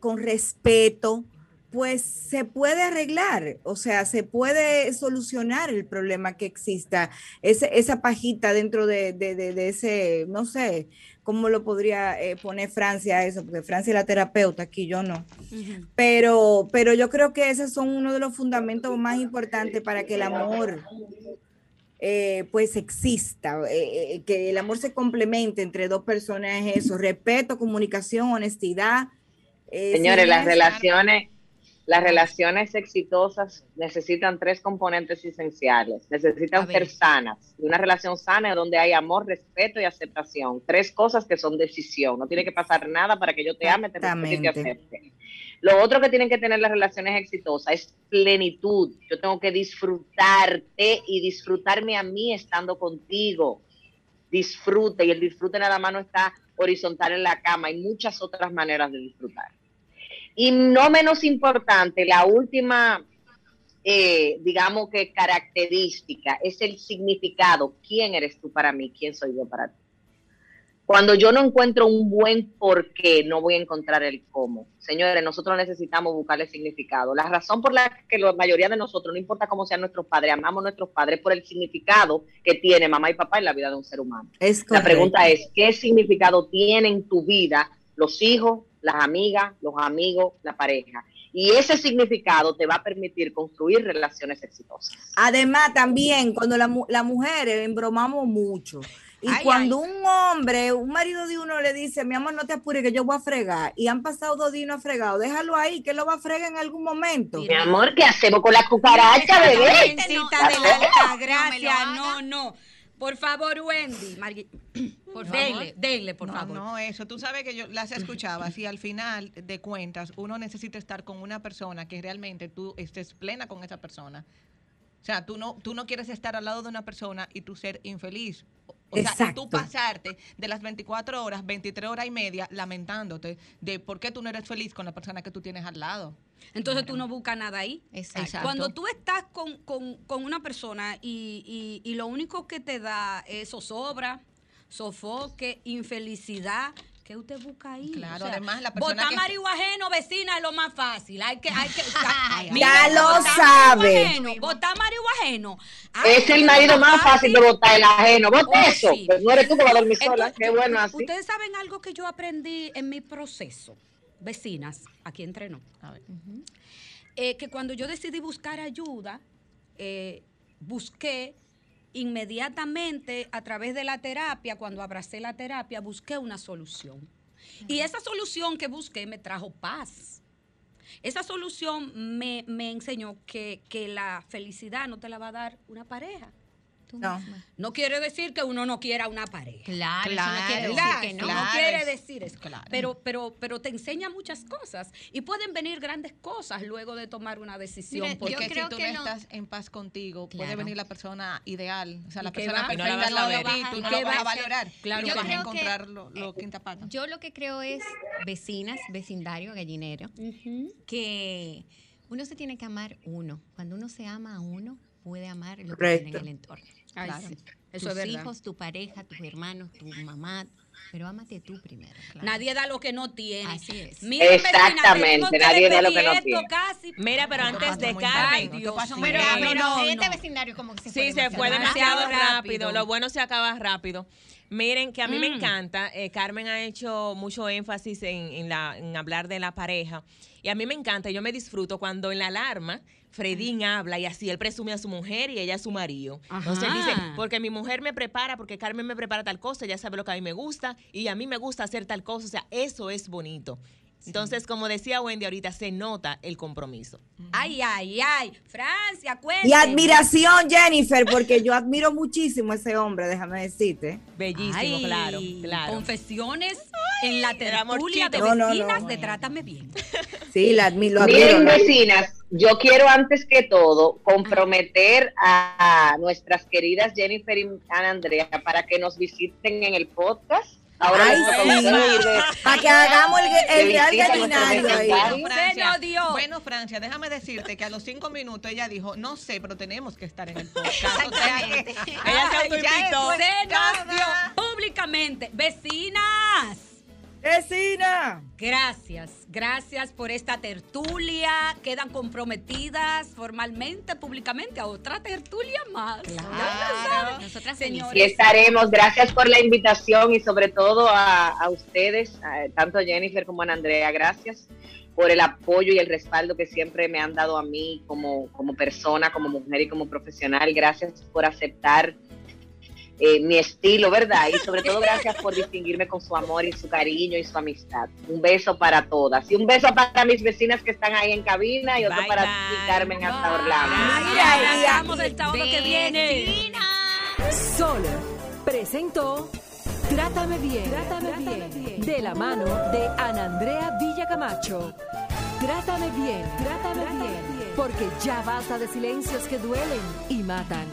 con respeto, pues se puede arreglar, o sea, se puede solucionar el problema que exista, esa pajita dentro de, de- de- de ese, no sé, cómo lo podría eh, poner Francia a eso, porque Francia es la terapeuta, aquí yo no. Pero, pero yo creo que esos son uno de los fundamentos más importantes para que el amor eh, pues exista, eh, eh, que el amor se complemente entre dos personas, es eso, respeto, comunicación, honestidad. eh, Señores, las relaciones, las relaciones exitosas necesitan tres componentes esenciales. Necesitan ser sanas. Una relación sana es donde hay amor, respeto y aceptación. Tres cosas que son decisión. No tiene que pasar nada para que yo te ame, te respete y te acepte. Lo otro que tienen que tener las relaciones exitosas es plenitud. Yo tengo que disfrutarte y disfrutarme a mí estando contigo. Disfrute y el disfrute nada más no está horizontal en la cama. Hay muchas otras maneras de disfrutar. Y no menos importante, la última, eh, digamos que característica, es el significado. ¿Quién eres tú para mí? ¿Quién soy yo para ti? Cuando yo no encuentro un buen por qué, no voy a encontrar el cómo. Señores, nosotros necesitamos buscarle significado. La razón por la que la mayoría de nosotros, no importa cómo sean nuestros padres, amamos a nuestros padres por el significado que tiene mamá y papá en la vida de un ser humano. Es La pregunta es, ¿qué significado tiene en tu vida los hijos, las amigas, los amigos, la pareja? Y ese significado te va a permitir construir relaciones exitosas. Además, también cuando la, las mujeres embromamos mucho. Y Ay, cuando un hombre, un marido de uno le dice, mi amor, no te apures que yo voy a fregar, y han pasado dos días y no ha fregado, déjalo ahí, que lo va a fregar en algún momento. Mi amor, ¿qué hacemos con la cucaracha, bebé? Virgencita de la alta gracia, no, no. Por favor, Wendy. Margui- [clears throat] Por denle, favor. denle, por no, favor. No, eso. Tú sabes que yo las escuchaba. y al final de cuentas, uno necesita estar con una persona que realmente tú estés plena con esa persona. O sea, tú no, tú no quieres estar al lado de una persona y tú ser infeliz. O sea, tú pasarte de las 24 horas, 23 horas y media lamentándote de por qué tú no eres feliz con la persona que tú tienes al lado. Entonces tú no buscas nada ahí. Exacto. Cuando tú estás con, con- con una persona y, y- y lo único que te da es zozobra, sofoque, infelicidad, ¿qué usted busca ahí? Claro, además, la persona Botar que- ajeno, vecina, es lo más fácil. Hay que, hay que, [laughs] Ya lo sabe. ajeno, Botar. Ay, Es el marido más fácil de votar el ajeno. Vota Oh, eso. sí. Pues no eres tú que vas a dormir sola. Entonces, Qué bueno así. Ustedes saben algo que yo aprendí en mi proceso, vecinas, aquí entrenó. Eh, que cuando yo decidí buscar ayuda, eh, busqué inmediatamente a través de la terapia, cuando abracé la terapia, busqué una solución. Y esa solución que busqué me trajo paz. Esa solución me, me enseñó que, que la felicidad no te la va a dar una pareja. No. No quiere decir que uno no quiera una pareja. Claro, eso no quiere decir que no. No Claro, quiere es- decir eso. Pero, pero, pero te enseña muchas cosas y pueden venir grandes cosas luego de tomar una decisión. Mira, porque si tú no estás en paz contigo, puede Claro. venir la persona ideal, o sea, la ¿Y qué persona va? Y no la perfecta vas al a lado de ver. ti, tú ¿Y no qué lo vas va a valorar. Claro vas a no. encontrar lo, lo quinta pata. Yo lo que creo es vecinas, vecindario, gallinero, que uno se tiene que amar uno. Cuando uno se ama a uno, puede amar lo que tiene en el entorno. Ay, Claro. sí. Eso tus es hijos, tu pareja, tus hermanos, tu mamá, pero ámate tú primero. Nadie da lo que no tiene. Así es. Miren, vecina, Exactamente, que nadie da lo que no tiene. casi. Mira, pero antes de Carmen, rápido, Dios Pero, rápido. pero no, este no. vecindario como que se Sí, fue se fue demasiado rápido. Lo bueno se acaba rápido. Miren, que a mí me Mm. encanta. eh, Carmen ha hecho mucho énfasis en, en la, en hablar de la pareja. Y a mí me encanta, yo me disfruto cuando en la alarma Fredín habla y así él presume a su mujer y ella a su marido. Entonces él dice, Ajá. porque mi mujer me prepara, porque Carmen me prepara tal cosa, ella sabe lo que a mí me gusta y a mí me gusta hacer tal cosa. O sea, eso es bonito. Entonces, como decía Wendy ahorita, se nota el compromiso. Ay, ay, ay. Francia, Y cuénteme. admiración, Jennifer, porque yo admiro muchísimo a ese hombre, déjame decirte. Bellísimo, Ay, claro, claro. Confesiones en la tertulia de No, no, no. vecinas de Trátame Bien. [laughs] Sí, la admi- lo admiro. Miren, admiro. vecinas, yo quiero antes que todo comprometer a nuestras queridas Jennifer y Ana Andrea para que nos visiten en el podcast. Ahora Ay, sí. Para que hagamos el, el de real ahí. vecindario. Bueno, Francia. Bueno, déjame decirte que a los cinco minutos ella dijo, no sé, pero tenemos que estar en el podcast. O sea Ella se autoinvitó. es Se nos cada- dio públicamente. Vecinas. Vecina. Gracias, gracias por esta tertulia. Quedan comprometidas formalmente, públicamente a otra tertulia más. Ya saben. Nosotras Aquí Señores, estaremos. Gracias por la invitación y sobre todo a, a ustedes, a- tanto a Jennifer como a Ana Andrea. Gracias por el apoyo y el respaldo que siempre me han dado a mí como, como persona, como mujer y como profesional. Gracias por aceptar eh, mi estilo, ¿verdad? Y sobre todo [laughs] gracias por distinguirme con su amor y su cariño y su amistad. Un beso para todas. Y un beso para mis vecinas que están ahí en cabina y otro Bye, para bye. ti, Carmen, hasta Orlando. Mira, y- Hablamos el sábado que viene. Sol presentó Trátame bien, Trátame bien, de la mano de Ana Andrea Villacamacho. Trátame bien, Trátame bien, porque ya basta de silencios que duelen y matan.